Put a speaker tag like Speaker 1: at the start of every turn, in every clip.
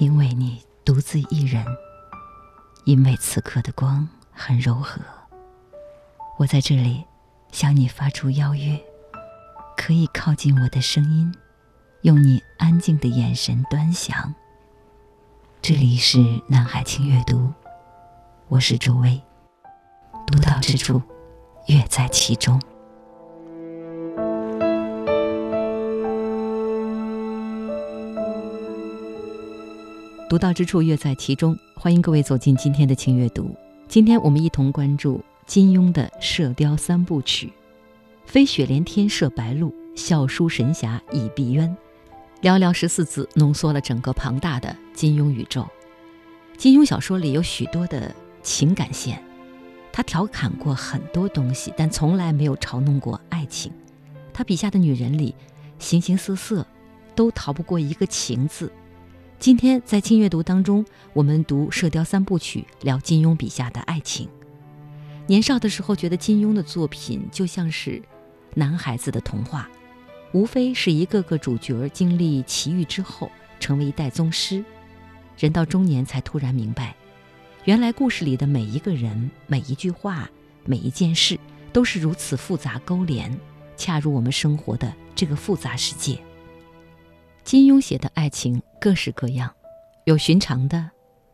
Speaker 1: 因为你独自一人，因为此刻的光很柔和，我在这里向你发出邀约，可以靠近我的声音，用你安静的眼神端详。这里是南海清阅读，我是周薇，独到之处，乐在其中。独到之处，乐在其中。欢迎各位走进今天的轻阅读。今天我们一同关注金庸的《射雕三部曲》：飞雪连天射白鹿，笑书神侠倚碧鸳。寥寥十四字，浓缩了整个庞大的金庸宇宙。金庸小说里有许多的情感线，他调侃过很多东西，但从来没有嘲弄过爱情。他笔下的女人里，形形色色，都逃不过一个“情”字。今天在轻阅读当中，我们读《射雕三部曲》，聊金庸笔下的爱情。年少的时候，觉得金庸的作品就像是男孩子的童话，无非是一个个主角经历奇遇之后，成为一代宗师。人到中年，才突然明白，原来故事里的每一个人、每一句话、每一件事，都是如此复杂勾连，恰如我们生活的这个复杂世界。金庸写的爱情各式各样，有寻常的，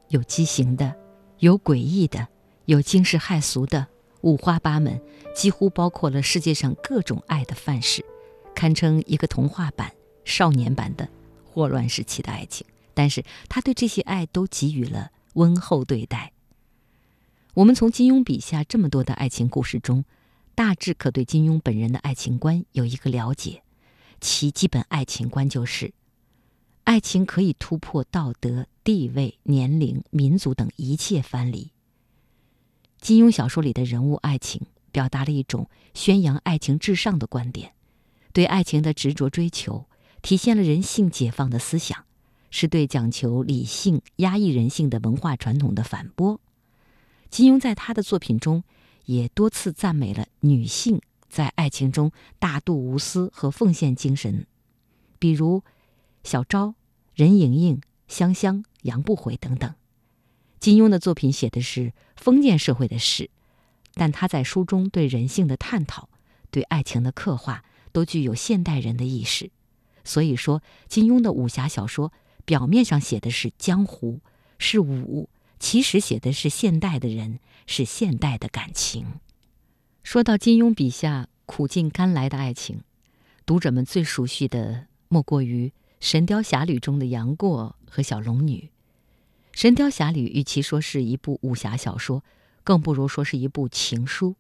Speaker 1: 有畸形的，有诡异的，有惊世骇俗的，五花八门，几乎包括了世界上各种爱的范式，堪称一个童话版、少年版的霍乱时期的爱情。但是他对这些爱都给予了温厚对待。我们从金庸笔下这么多的爱情故事中，大致可对金庸本人的爱情观有一个了解，其基本爱情观就是。爱情可以突破道德、地位、年龄、民族等一切藩篱。金庸小说里的人物爱情，表达了一种宣扬爱情至上的观点，对爱情的执着追求，体现了人性解放的思想，是对讲求理性、压抑人性的文化传统的反驳。金庸在他的作品中，也多次赞美了女性在爱情中大度无私和奉献精神，比如。小昭、任盈盈、香香、杨不悔等等，金庸的作品写的是封建社会的事，但他在书中对人性的探讨、对爱情的刻画，都具有现代人的意识。所以说，金庸的武侠小说表面上写的是江湖，是武，其实写的是现代的人，是现代的感情。说到金庸笔下苦尽甘来的爱情，读者们最熟悉的莫过于。《神雕侠侣》中的杨过和小龙女，《神雕侠侣》与其说是一部武侠小说，更不如说是一部情书。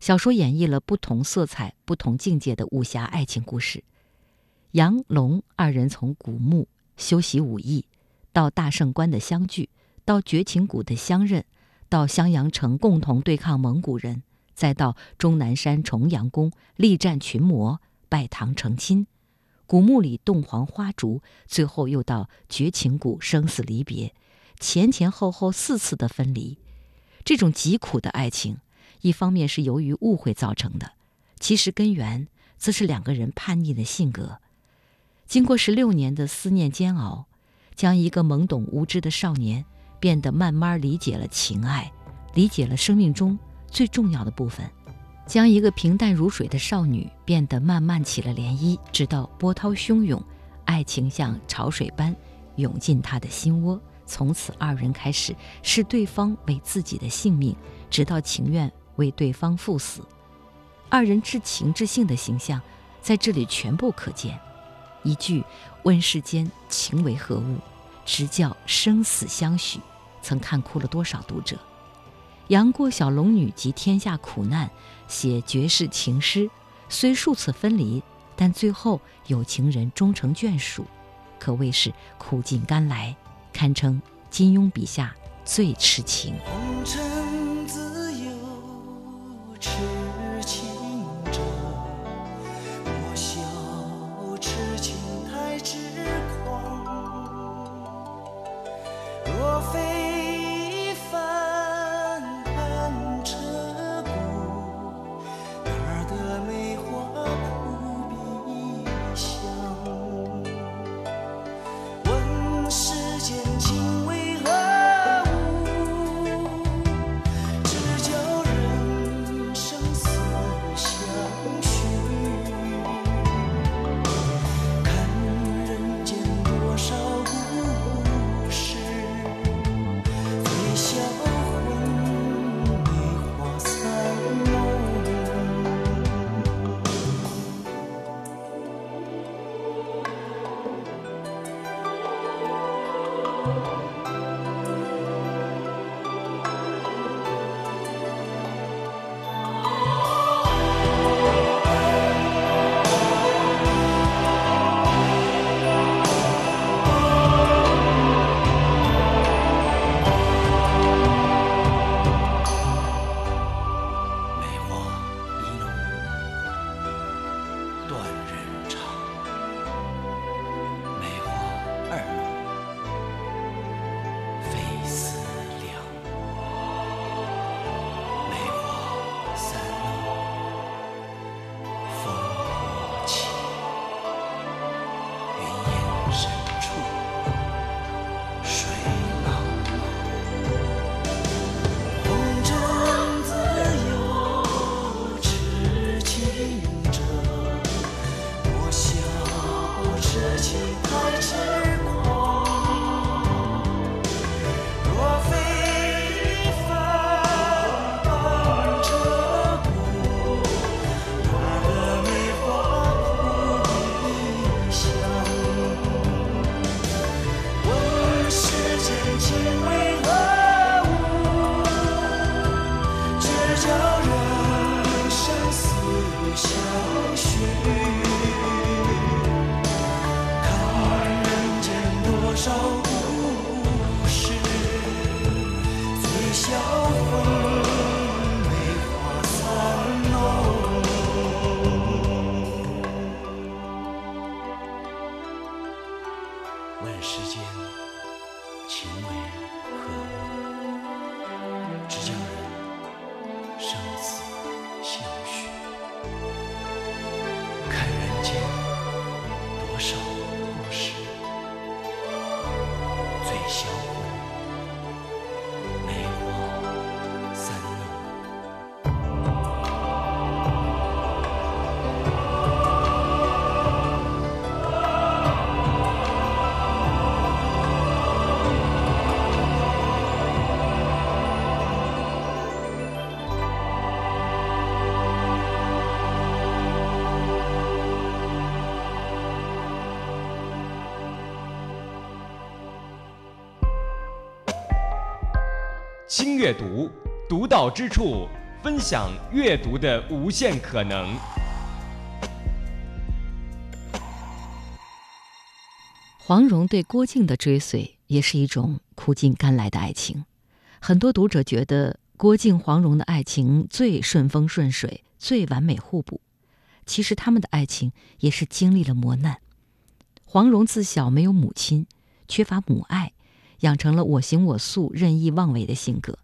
Speaker 1: 小说演绎了不同色彩、不同境界的武侠爱情故事。杨龙二人从古墓修习武艺，到大圣关的相聚，到绝情谷的相认，到襄阳城共同对抗蒙古人，再到终南山重阳宫力战群魔，拜堂成亲。古墓里洞房花烛，最后又到绝情谷生死离别，前前后后四次的分离，这种极苦的爱情，一方面是由于误会造成的，其实根源则是两个人叛逆的性格。经过十六年的思念煎熬，将一个懵懂无知的少年变得慢慢理解了情爱，理解了生命中最重要的部分。将一个平淡如水的少女变得慢慢起了涟漪，直到波涛汹涌，爱情像潮水般涌进他的心窝。从此，二人开始视对方为自己的性命，直到情愿为对方赴死。二人至情至性的形象在这里全部可见。一句“问世间情为何物”，直教生死相许，曾看哭了多少读者。杨过、小龙女及天下苦难，写绝世情诗，虽数次分离，但最后有情人终成眷属，可谓是苦尽甘来，堪称金庸笔下最痴情。
Speaker 2: 轻阅读，独到之处，分享阅读的无限可能。
Speaker 1: 黄蓉对郭靖的追随，也是一种苦尽甘来的爱情。很多读者觉得郭靖、黄蓉的爱情最顺风顺水，最完美互补。其实他们的爱情也是经历了磨难。黄蓉自小没有母亲，缺乏母爱。养成了我行我素、任意妄为的性格，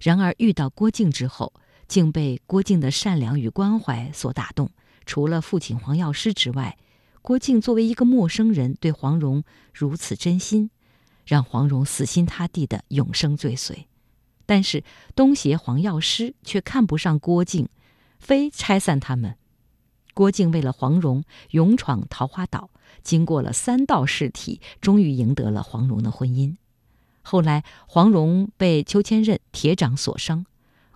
Speaker 1: 然而遇到郭靖之后，竟被郭靖的善良与关怀所打动。除了父亲黄药师之外，郭靖作为一个陌生人，对黄蓉如此真心，让黄蓉死心塌地的永生追随。但是东邪黄药师却看不上郭靖，非拆散他们。郭靖为了黄蓉，勇闯桃花岛，经过了三道试题，终于赢得了黄蓉的婚姻。后来，黄蓉被裘千仞铁掌所伤，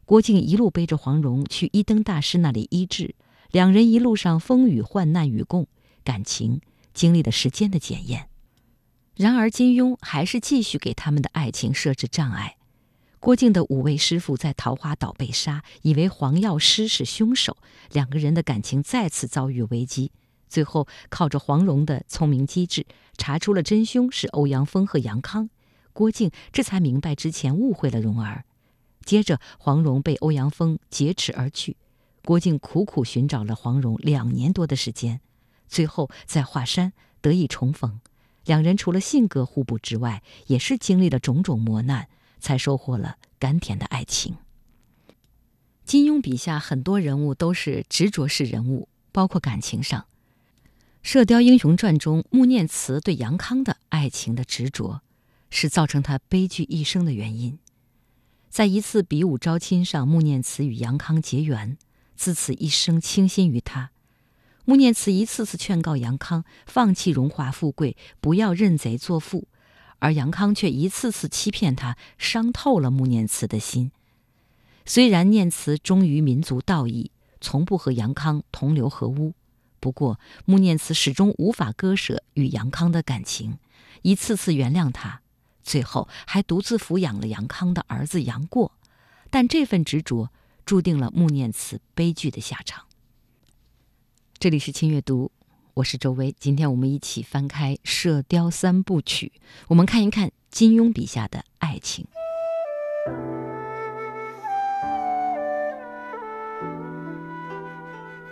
Speaker 1: 郭靖一路背着黄蓉去一灯大师那里医治，两人一路上风雨患难与共，感情经历了时间的检验。然而，金庸还是继续给他们的爱情设置障碍。郭靖的五位师傅在桃花岛被杀，以为黄药师是凶手，两个人的感情再次遭遇危机。最后，靠着黄蓉的聪明机智，查出了真凶是欧阳锋和杨康。郭靖这才明白之前误会了蓉儿。接着，黄蓉被欧阳锋劫持而去，郭靖苦苦寻找了黄蓉两年多的时间，最后在华山得以重逢。两人除了性格互补之外，也是经历了种种磨难，才收获了甘甜的爱情。金庸笔下很多人物都是执着式人物，包括感情上，《射雕英雄传》中穆念慈对杨康的爱情的执着。是造成他悲剧一生的原因。在一次比武招亲上，穆念慈与杨康结缘，自此一生倾心于他。穆念慈一次次劝告杨康放弃荣华富贵，不要认贼作父，而杨康却一次次欺骗他，伤透了穆念慈的心。虽然念慈忠于民族道义，从不和杨康同流合污，不过穆念慈始终无法割舍与杨康的感情，一次次原谅他。最后还独自抚养了杨康的儿子杨过，但这份执着注定了穆念慈悲剧的下场。这里是轻阅读，我是周薇，今天我们一起翻开《射雕三部曲》，我们看一看金庸笔下的爱情。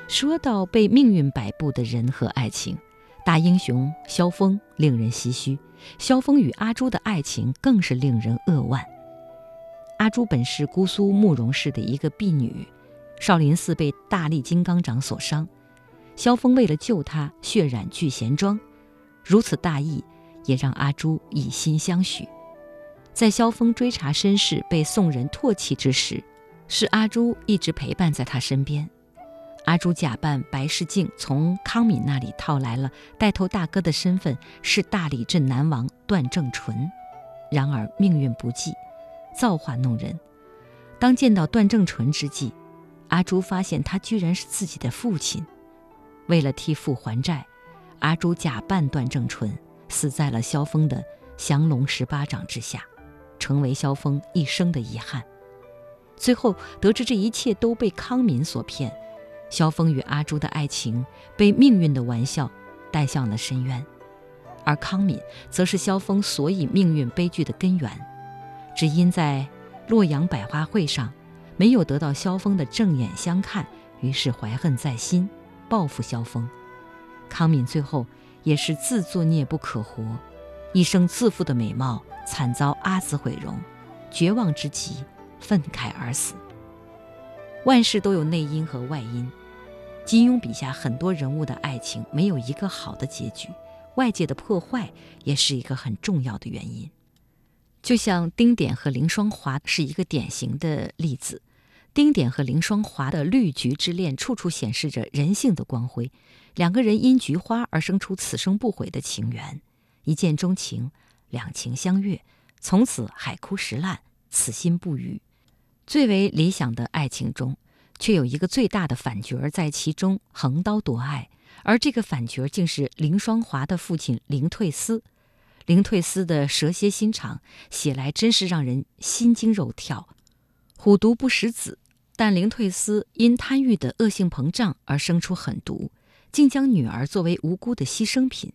Speaker 1: 说到被命运摆布的人和爱情。大英雄萧峰令人唏嘘，萧峰与阿朱的爱情更是令人扼腕。阿朱本是姑苏慕容氏的一个婢女，少林寺被大力金刚掌所伤，萧峰为了救她，血染聚贤庄，如此大义，也让阿朱以心相许。在萧峰追查身世被宋人唾弃之时，是阿朱一直陪伴在他身边。阿朱假扮白世镜，从康敏那里套来了带头大哥的身份，是大理镇南王段正淳。然而命运不济，造化弄人。当见到段正淳之际，阿朱发现他居然是自己的父亲。为了替父还债，阿朱假扮段正淳，死在了萧峰的降龙十八掌之下，成为萧峰一生的遗憾。最后得知这一切都被康敏所骗，萧峰与阿朱的爱情被命运的玩笑带向了深渊，而康敏则是萧峰所以命运悲剧的根源，只因在洛阳百花会上没有得到萧峰的正眼相看，于是怀恨在心，报复萧峰。康敏最后也是自作孽不可活，一生自负的美貌惨遭阿紫毁容，绝望之极。愤慨而死。万事都有内因和外因，金庸笔下很多人物的爱情没有一个好的结局，外界的破坏也是一个很重要的原因。就像丁典和凌霜华是一个典型的例子。丁典和凌霜华的绿菊之恋，处处显示着人性的光辉。两个人因菊花而生出此生不悔的情缘，一见钟情，两情相悦，从此海枯石烂，此心不渝。最为理想的爱情中，却有一个最大的反角在其中横刀夺爱，而这个反角竟是林双华的父亲林退思。林退思的蛇蝎心肠写来真是让人心惊肉跳。虎毒不食子，但林退思因贪欲的恶性膨胀而生出狠毒，竟将女儿作为无辜的牺牲品，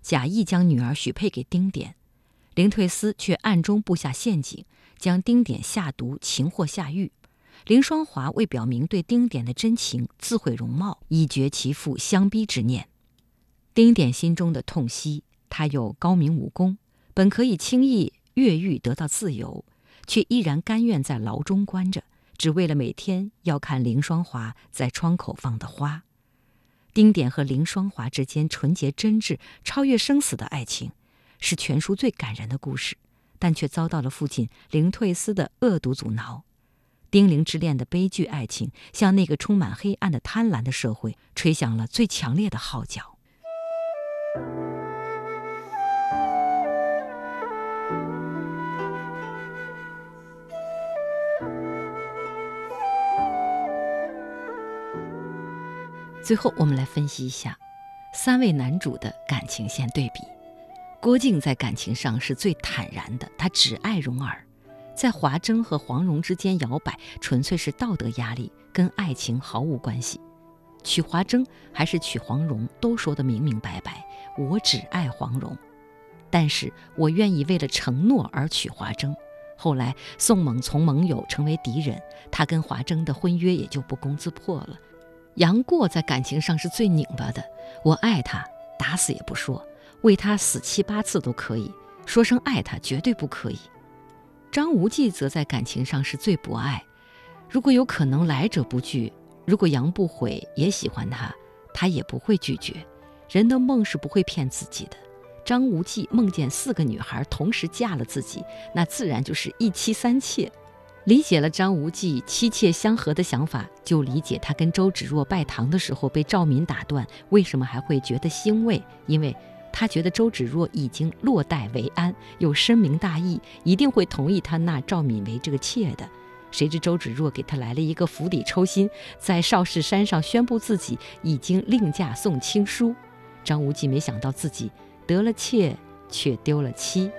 Speaker 1: 假意将女儿许配给丁点，林退思却暗中布下陷阱。将丁点下毒，擒获下狱。凌霜华为表明对丁点的真情，自毁容貌，以绝其父相逼之念。丁点心中的痛惜，他有高明武功，本可以轻易越狱得到自由，却依然甘愿在牢中关着，只为了每天要看凌霜华在窗口放的花。丁点和凌霜华之间纯洁真挚、超越生死的爱情，是全书最感人的故事。但却遭到了父亲凌退思的恶毒阻挠，丁玲之恋的悲剧爱情，向那个充满黑暗的贪婪的社会吹响了最强烈的号角。最后，我们来分析一下三位男主的感情线对比。郭靖在感情上是最坦然的，他只爱蓉儿，在华筝和黄蓉之间摇摆，纯粹是道德压力，跟爱情毫无关系。娶华筝还是娶黄蓉，都说得明明白白，我只爱黄蓉，但是我愿意为了承诺而娶华筝。后来宋猛从盟友成为敌人，他跟华筝的婚约也就不攻自破了。杨过在感情上是最拧巴的，我爱他，打死也不说。为他死七八次都可以，说声爱他绝对不可以。张无忌则在感情上是最博爱，如果有可能来者不拒，如果杨不悔也喜欢他，他也不会拒绝。人的梦是不会骗自己的。张无忌梦见四个女孩同时嫁了自己，那自然就是一妻三妾。理解了张无忌妻妾相合的想法，就理解他跟周芷若拜堂的时候被赵敏打断，为什么还会觉得欣慰？因为。他觉得周芷若已经落袋为安，又深明大义，一定会同意他纳赵敏为这个妾的。谁知周芷若给他来了一个釜底抽薪，在少室山上宣布自己已经另嫁宋青书。张无忌没想到自己得了妾，却丢了妻。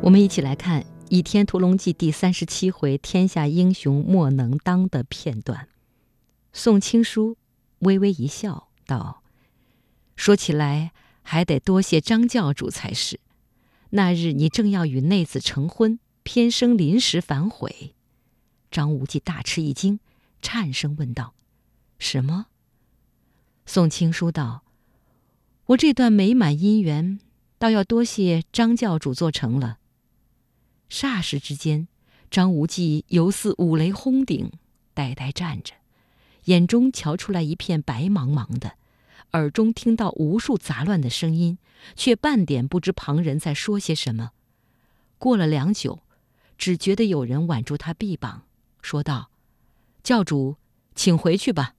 Speaker 1: 我们一起来看。《倚天屠龙记》第三十七回“天下英雄莫能当”的片段，宋青书微微一笑，道：“说起来，还得多谢张教主才是。那日你正要与内子成婚，偏生临时反悔。”张无忌大吃一惊，颤声问道：“什么？”宋青书道：“我这段美满姻缘，倒要多谢张教主做成了。”霎时之间，张无忌犹似五雷轰顶，呆呆站着，眼中瞧出来一片白茫茫的，耳中听到无数杂乱的声音，却半点不知旁人在说些什么。过了良久，只觉得有人挽住他臂膀，说道：“教主，请回去吧。”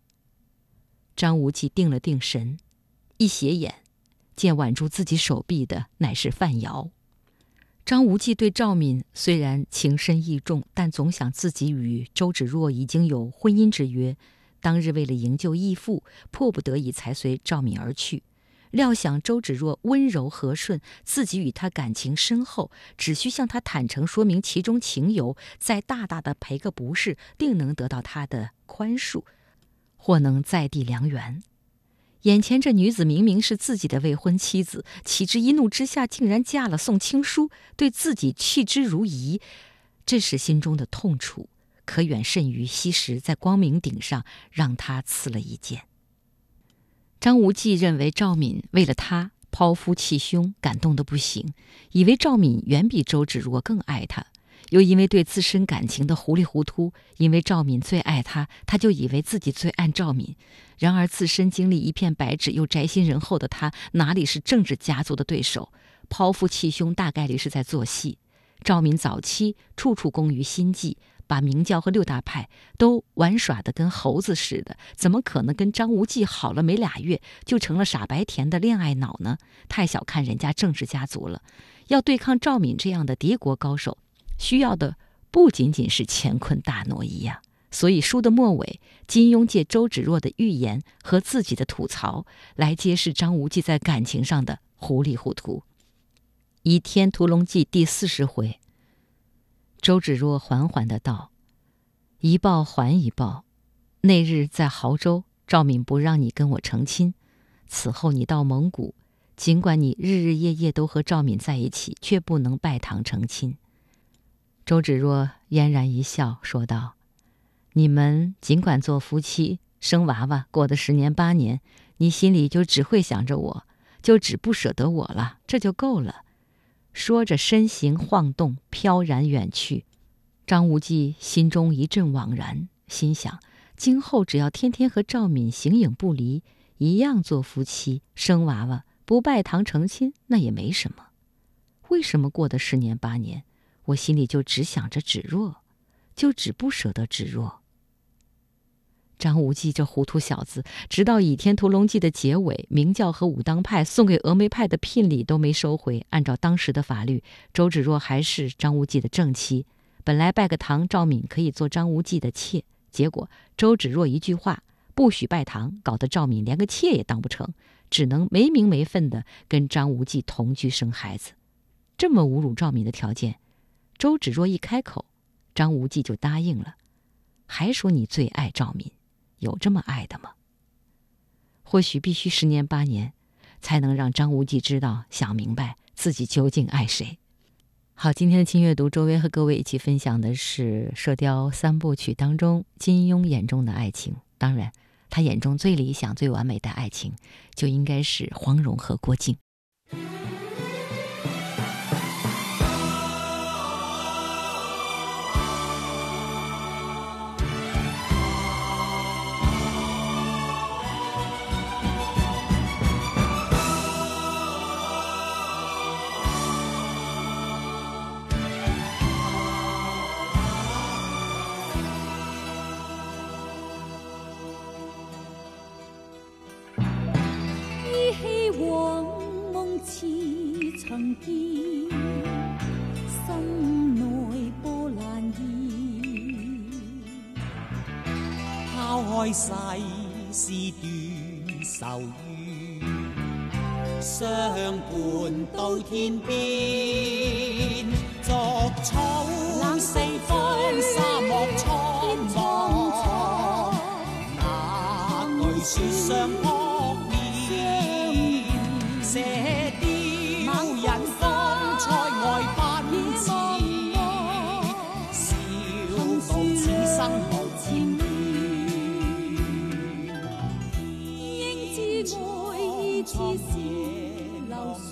Speaker 1: 张无忌定了定神，一斜眼，见挽住自己手臂的乃是范瑶。张无忌对赵敏虽然情深意重，但总想自己与周芷若已经有婚姻之约，当日为了营救义父，迫不得已才随赵敏而去。料想周芷若温柔和顺，自己与她感情深厚，只需向她坦诚说明其中情由，再大大的赔个不是，定能得到她的宽恕，或能在地良缘。眼前这女子明明是自己的未婚妻子，岂知一怒之下竟然嫁了宋青书，对自己弃之如遗，这时心中的痛楚，可远甚于昔时在光明顶上让他刺了一剑。张无忌认为赵敏为了他抛夫弃兄，感动的不行，以为赵敏远比周芷若更爱他。又因为对自身感情的糊里糊涂，因为赵敏最爱他，他就以为自己最爱赵敏。然而自身经历一片白纸又宅心仁厚的他，哪里是政治家族的对手？抛夫弃兄，大概率是在做戏。赵敏早期处处攻于心计，把明教和六大派都玩耍的跟猴子似的，怎么可能跟张无忌好了没俩月就成了傻白甜的恋爱脑呢？太小看人家政治家族了。要对抗赵敏这样的敌国高手。需要的不仅仅是乾坤大挪移呀，所以书的末尾，金庸借周芷若的预言和自己的吐槽，来揭示张无忌在感情上的糊里糊涂。《倚天屠龙记》第四十回，周芷若缓缓的道：“一报还一报，那日在亳州，赵敏不让你跟我成亲，此后你到蒙古，尽管你日日夜夜都和赵敏在一起，却不能拜堂成亲。”周芷若嫣然一笑，说道：“你们尽管做夫妻，生娃娃，过的十年八年，你心里就只会想着我，就只不舍得我了，这就够了。”说着，身形晃动，飘然远去。张无忌心中一阵惘然，心想：今后只要天天和赵敏形影不离，一样做夫妻，生娃娃，不拜堂成亲，那也没什么。为什么过的十年八年？我心里就只想着芷若，就只不舍得芷若。张无忌这糊涂小子，直到《倚天屠龙记》的结尾，明教和武当派送给峨眉派的聘礼都没收回。按照当时的法律，周芷若还是张无忌的正妻。本来拜个堂，赵敏可以做张无忌的妾。结果周芷若一句话，不许拜堂，搞得赵敏连个妾也当不成，只能没名没分的跟张无忌同居生孩子。这么侮辱赵敏的条件。周芷若一开口，张无忌就答应了，还说你最爱赵敏，有这么爱的吗？或许必须十年八年，才能让张无忌知道、想明白自己究竟爱谁。好，今天的轻阅读，周薇和各位一起分享的是《射雕三部曲》当中金庸眼中的爱情。当然，他眼中最理想、最完美的爱情，就应该是黄蓉和郭靖。长记，心内波澜意。
Speaker 3: 抛开世事断愁怨，相伴到天边。作草冷四方，沙漠苍茫，那句说相。似是流水，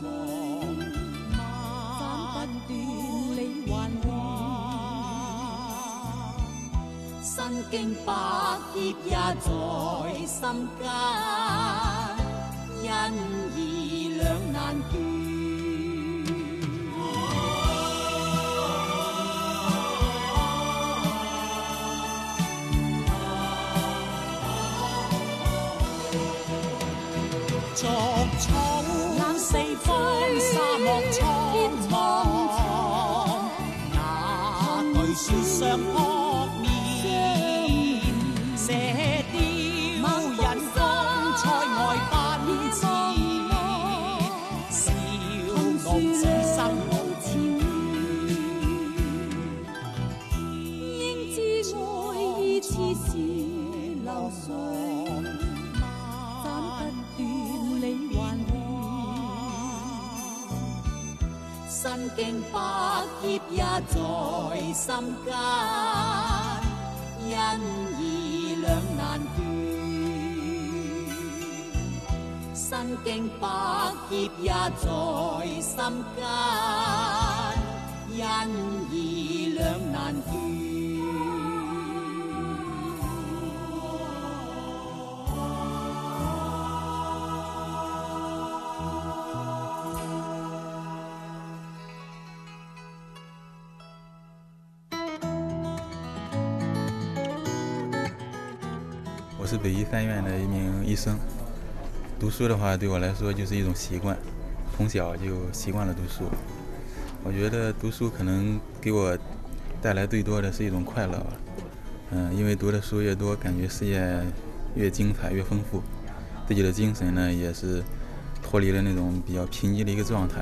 Speaker 3: 斩不断你还乱。身经百劫也在心间，恩义两难断。桥上扑面，射雕人光彩外奔驰，笑傲此生无止。应知爱意似是流水，斩不断，理还乱，身经百劫也在。心间因意两难断。
Speaker 4: 身经百劫也在心间是北医三院的一名医生。读书的话，对我来说就是一种习惯，从小就习惯了读书。我觉得读书可能给我带来最多的是一种快乐吧。嗯，因为读的书越多，感觉世界越精彩、越丰富，自己的精神呢也是脱离了那种比较贫瘠的一个状态。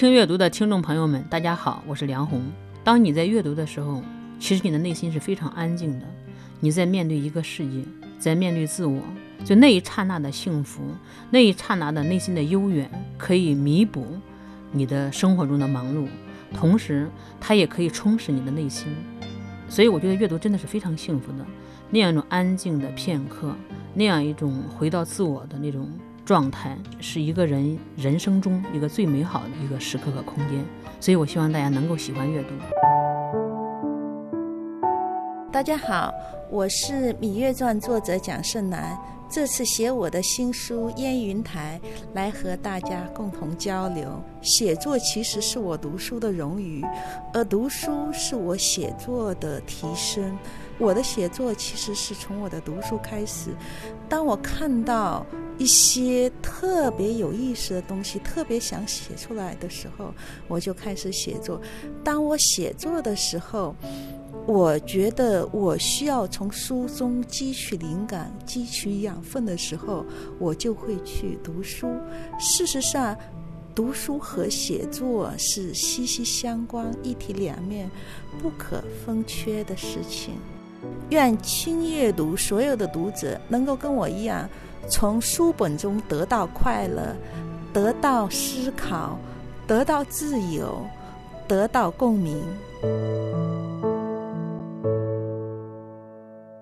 Speaker 5: 轻阅读的听众朋友们，大家好，我是梁红。当你在阅读的时候，其实你的内心是非常安静的，你在面对一个世界，在面对自我，就那一刹那的幸福，那一刹那的内心的悠远，可以弥补你的生活中的忙碌，同时它也可以充实你的内心。所以我觉得阅读真的是非常幸福的，那样一种安静的片刻，那样一种回到自我的那种状态，是一个人人生中一个最美好的一个时刻和空间。所以我希望大家能够喜欢阅读。
Speaker 6: 大家好，我是《芈月传》作者蒋胜男。这次写我的新书《烟云台》，来和大家共同交流。写作其实是我读书的荣誉，而读书是我写作的提升。我的写作其实是从我的读书开始。当我看到一些特别有意思的东西，特别想写出来的时候，我就开始写作。当我写作的时候，我觉得我需要从书中汲取灵感、汲取养分的时候，我就会去读书。事实上，读书和写作是息息相关、一体两面、不可分缺的事情。愿轻阅读所有的读者能够跟我一样，从书本中得到快乐，得到思考，得到自由，得到共鸣。